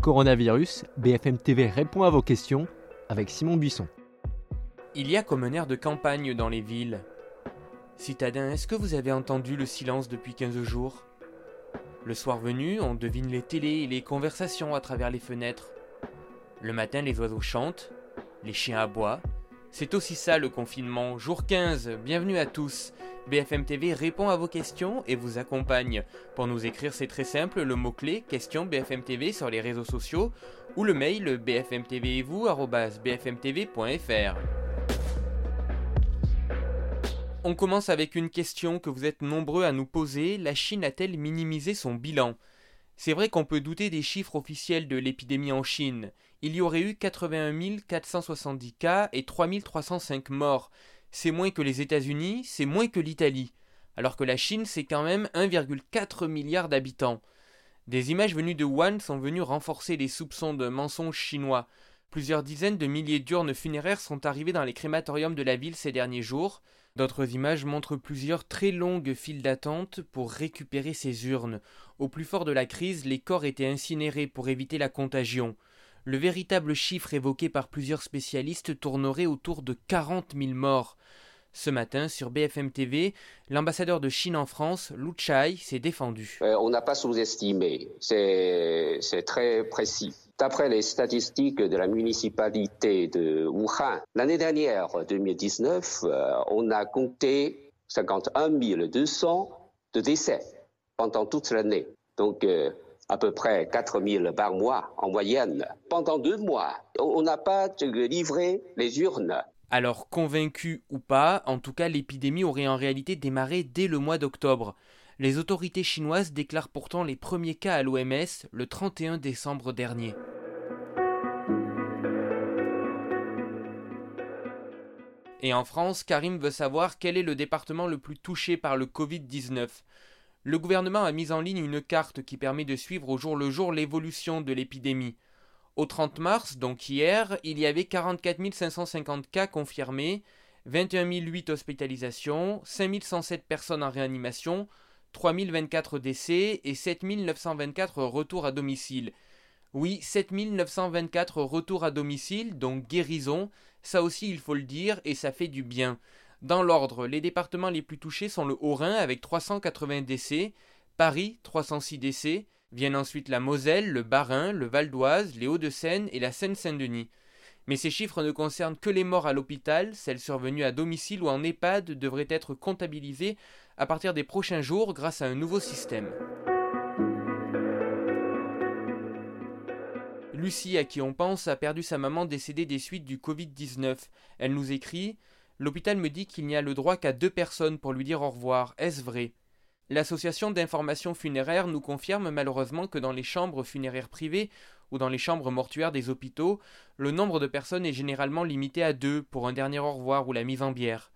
Coronavirus, BFM TV répond à vos questions avec Simon Buisson. Il y a comme un air de campagne dans les villes. Citadins, est-ce que vous avez entendu le silence depuis 15 jours? Le soir venu, on devine les télés et les conversations à travers les fenêtres. Le matin, les oiseaux chantent, les chiens aboient. C'est aussi ça le confinement. Jour 15, bienvenue à tous. BFM TV répond à vos questions et vous accompagne. Pour nous écrire, c'est très simple, le mot-clé question BFM TV sur les réseaux sociaux ou le mail bfmtv et vous bfmtv.fr. On commence avec une question que vous êtes nombreux à nous poser. La Chine a-t-elle minimisé son bilan? C'est vrai qu'on peut douter des chiffres officiels de l'épidémie en Chine. Il y aurait eu 81 470 cas et 3305 morts. C'est moins que les États-Unis, c'est moins que l'Italie. Alors que la Chine, c'est quand même 1,4 milliard d'habitants. Des images venues de Wuhan sont venues renforcer les soupçons de mensonges chinois. Plusieurs dizaines de milliers d'urnes funéraires sont arrivées dans les crématoriums de la ville ces derniers jours. D'autres images montrent plusieurs très longues files d'attente pour récupérer ces urnes. Au plus fort de la crise, les corps étaient incinérés pour éviter la contagion. Le véritable chiffre évoqué par plusieurs spécialistes tournerait autour de 40 000 morts. Ce matin, sur BFM TV, l'ambassadeur de Chine en France, Lu Chai, s'est défendu. Euh, on n'a pas sous-estimé, c'est très précis. D'après les statistiques de la municipalité de Wuhan, l'année dernière, 2019, euh, on a compté 51 200 de décès pendant toute l'année. Donc, euh, à peu près 4000 par mois en moyenne. Pendant deux mois, on n'a pas livré les urnes. Alors convaincu ou pas, en tout cas l'épidémie aurait en réalité démarré dès le mois d'octobre. Les autorités chinoises déclarent pourtant les premiers cas à l'OMS le 31 décembre dernier. Et en France, Karim veut savoir quel est le département le plus touché par le Covid-19. Le gouvernement a mis en ligne une carte qui permet de suivre au jour le jour l'évolution de l'épidémie. Au 30 mars, donc hier, il y avait 44 550 cas confirmés, 21 008 hospitalisations, 5 107 personnes en réanimation, 3 024 décès et 7 924 retours à domicile. Oui, 7 924 retours à domicile, donc guérison, ça aussi il faut le dire, et ça fait du bien. Dans l'ordre, les départements les plus touchés sont le Haut-Rhin avec 380 décès, Paris 306 décès, Viennent ensuite la Moselle, le Bas-Rhin, le Val d'Oise, les Hauts-de-Seine et la Seine-Saint-Denis. Mais ces chiffres ne concernent que les morts à l'hôpital, celles survenues à domicile ou en EHPAD devraient être comptabilisées à partir des prochains jours grâce à un nouveau système. Lucie, à qui on pense, a perdu sa maman décédée des suites du Covid-19. Elle nous écrit L'hôpital me dit qu'il n'y a le droit qu'à deux personnes pour lui dire au revoir. Est-ce vrai? L'association d'information funéraire nous confirme malheureusement que dans les chambres funéraires privées ou dans les chambres mortuaires des hôpitaux, le nombre de personnes est généralement limité à deux pour un dernier au revoir ou la mise en bière.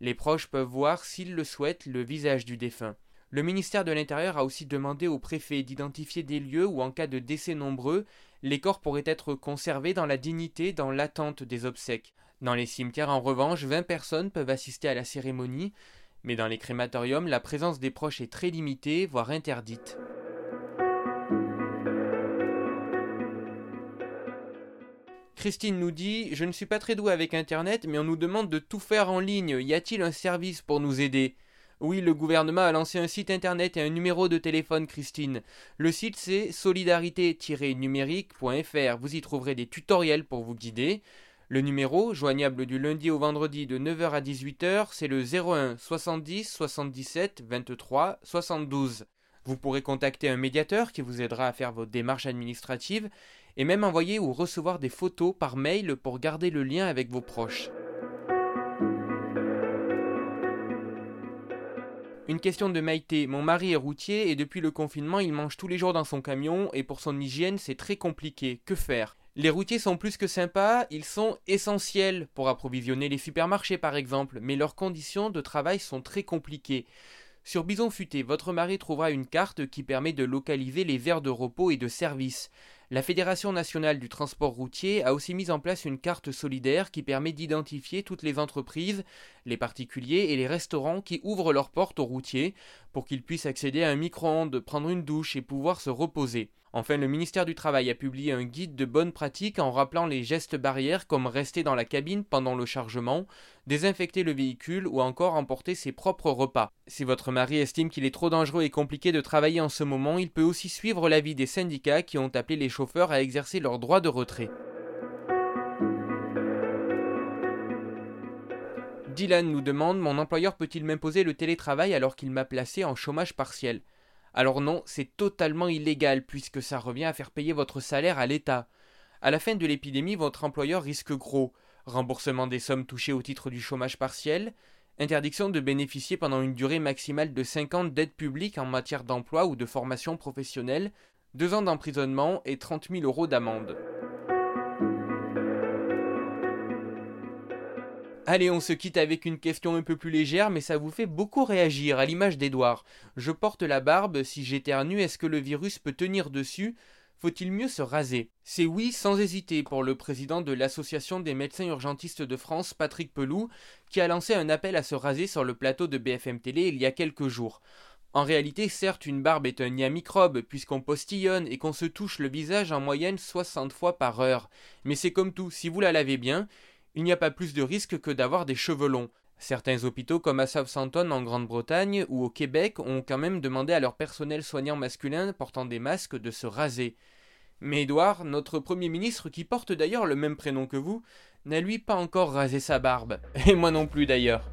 Les proches peuvent voir, s'ils le souhaitent, le visage du défunt. Le ministère de l'Intérieur a aussi demandé au préfet d'identifier des lieux où, en cas de décès nombreux, les corps pourraient être conservés dans la dignité dans l'attente des obsèques. Dans les cimetières, en revanche, 20 personnes peuvent assister à la cérémonie, mais dans les crématoriums, la présence des proches est très limitée, voire interdite. Christine nous dit Je ne suis pas très doué avec Internet, mais on nous demande de tout faire en ligne. Y a-t-il un service pour nous aider? Oui, le gouvernement a lancé un site internet et un numéro de téléphone, Christine. Le site c'est solidarité-numérique.fr. Vous y trouverez des tutoriels pour vous guider. Le numéro, joignable du lundi au vendredi de 9h à 18h, c'est le 01 70 77 23 72. Vous pourrez contacter un médiateur qui vous aidera à faire vos démarches administratives et même envoyer ou recevoir des photos par mail pour garder le lien avec vos proches. Une question de Maïté. Mon mari est routier et depuis le confinement, il mange tous les jours dans son camion et pour son hygiène, c'est très compliqué. Que faire? Les routiers sont plus que sympas, ils sont essentiels pour approvisionner les supermarchés par exemple, mais leurs conditions de travail sont très compliquées. Sur Bison Futé, votre mari trouvera une carte qui permet de localiser les aires de repos et de service. La Fédération nationale du transport routier a aussi mis en place une carte solidaire qui permet d'identifier toutes les entreprises, les particuliers et les restaurants qui ouvrent leurs portes aux routiers pour qu'ils puissent accéder à un micro-ondes, prendre une douche et pouvoir se reposer. Enfin, le ministère du Travail a publié un guide de bonnes pratiques en rappelant les gestes barrières comme rester dans la cabine pendant le chargement, désinfecter le véhicule ou encore emporter ses propres repas. Si votre mari estime qu'il est trop dangereux et compliqué de travailler en ce moment, il peut aussi suivre l'avis des syndicats qui ont appelé les chauffeurs à exercer leur droit de retrait. Dylan nous demande Mon employeur peut-il m'imposer le télétravail alors qu'il m'a placé en chômage partiel? Alors non, c'est totalement illégal puisque ça revient à faire payer votre salaire à l'État. À la fin de l'épidémie, votre employeur risque gros. Remboursement des sommes touchées au titre du chômage partiel, interdiction de bénéficier pendant une durée maximale de 5 ans d'aide publique en matière d'emploi ou de formation professionnelle, 2 ans d'emprisonnement et 30 000 euros d'amende. Allez, on se quitte avec une question un peu plus légère, mais ça vous fait beaucoup réagir, à l'image d'Edouard. Je porte la barbe, si j'éternue, est-ce que le virus peut tenir dessus? Faut-il mieux se raser? C'est oui, sans hésiter, pour le président de l'Association des médecins urgentistes de France, Patrick Peloux, qui a lancé un appel à se raser sur le plateau de BFM Télé il y a quelques jours. En réalité, certes, une barbe est un nid à microbes, puisqu'on postillonne et qu'on se touche le visage en moyenne 60 fois par heure. Mais c'est comme tout, si vous la lavez bien, il n'y a pas plus de risque que d'avoir des cheveux longs. Certains hôpitaux comme à Southampton en Grande-Bretagne ou au Québec ont quand même demandé à leur personnel soignant masculin portant des masques de se raser. Mais Édouard, notre Premier ministre, qui porte d'ailleurs le même prénom que vous, n'a lui pas encore rasé sa barbe. Et moi non plus d'ailleurs.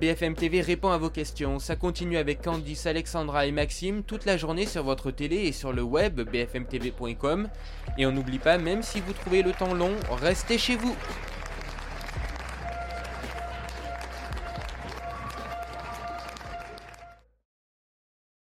BFM TV répond à vos questions. Ça continue avec Candice, Alexandra et Maxime toute la journée sur votre télé et sur le web bfmtv.com. Et on n'oublie pas, même si vous trouvez le temps long, restez chez vous.